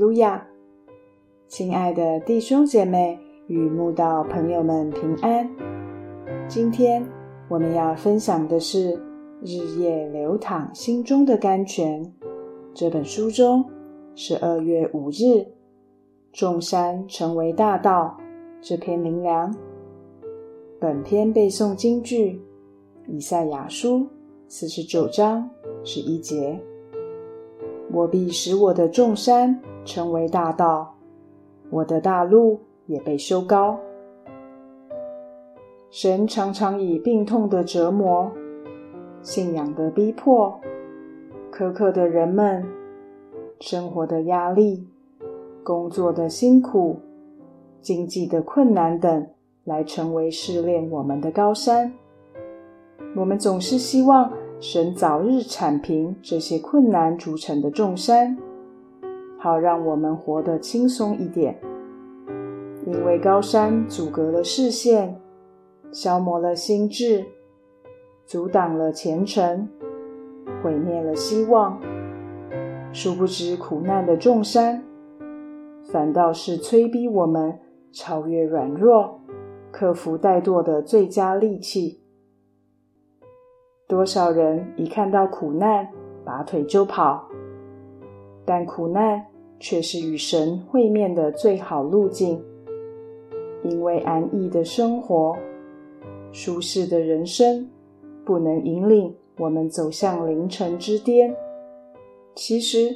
哈利路亚！亲爱的弟兄姐妹与慕道朋友们平安。今天我们要分享的是《日夜流淌心中的甘泉》这本书中十二月五日“众山成为大道”这篇灵粮。本篇背诵京剧以赛亚书四十九章十一节。我必使我的众山成为大道，我的大路也被修高。神常常以病痛的折磨、信仰的逼迫、苛刻的人们、生活的压力、工作的辛苦、经济的困难等，来成为试炼我们的高山。我们总是希望。神早日铲平这些困难组成的重山，好让我们活得轻松一点。因为高山阻隔了视线，消磨了心智，阻挡了前程，毁灭了希望。殊不知，苦难的重山，反倒是催逼我们超越软弱、克服怠惰的最佳利器。多少人一看到苦难，拔腿就跑，但苦难却是与神会面的最好路径。因为安逸的生活、舒适的人生，不能引领我们走向凌晨之巅。其实，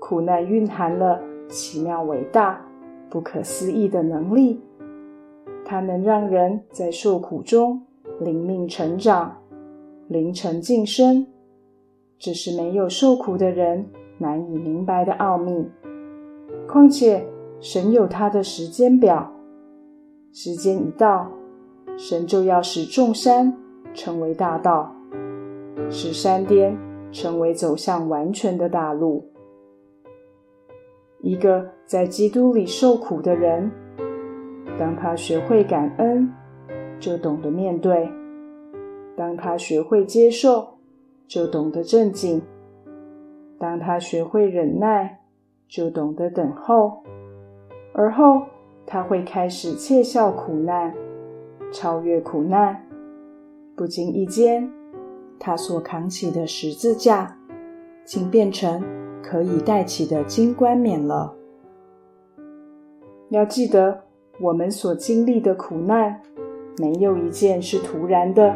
苦难蕴含了奇妙、伟大、不可思议的能力，它能让人在受苦中灵命成长。凌晨晋升，这是没有受苦的人难以明白的奥秘。况且，神有他的时间表，时间一到，神就要使众山成为大道，使山巅成为走向完全的大路。一个在基督里受苦的人，当他学会感恩，就懂得面对。当他学会接受，就懂得镇静；当他学会忍耐，就懂得等候。而后，他会开始窃笑苦难，超越苦难。不经意间，他所扛起的十字架，竟变成可以戴起的金冠冕了。要记得，我们所经历的苦难，没有一件是突然的。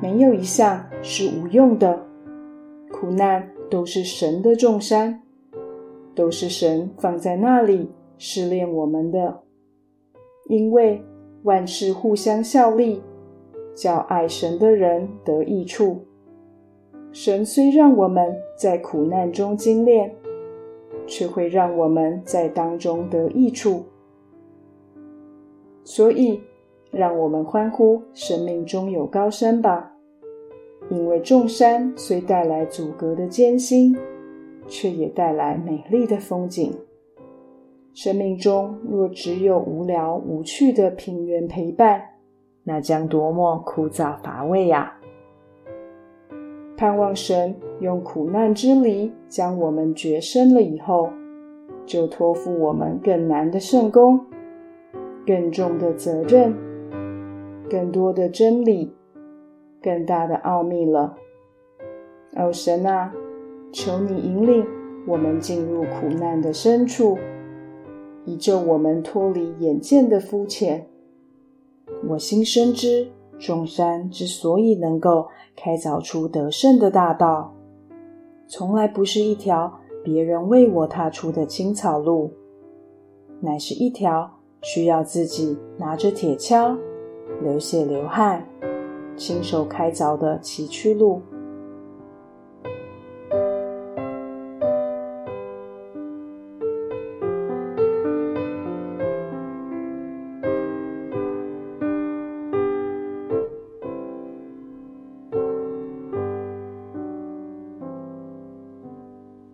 没有一项是无用的，苦难都是神的重山，都是神放在那里试炼我们的。因为万事互相效力，叫爱神的人得益处。神虽让我们在苦难中精炼，却会让我们在当中得益处。所以。让我们欢呼生命中有高山吧，因为众山虽带来阻隔的艰辛，却也带来美丽的风景。生命中若只有无聊无趣的平原陪伴，那将多么枯燥乏味呀！盼望神用苦难之梨将我们绝生了以后，就托付我们更难的圣功，更重的责任。更多的真理，更大的奥秘了。哦，神啊，求你引领我们进入苦难的深处，以救我们脱离眼见的肤浅。我心深知，众山之所以能够开凿出得胜的大道，从来不是一条别人为我踏出的青草路，乃是一条需要自己拿着铁锹。流血流汗，亲手开凿的崎岖路。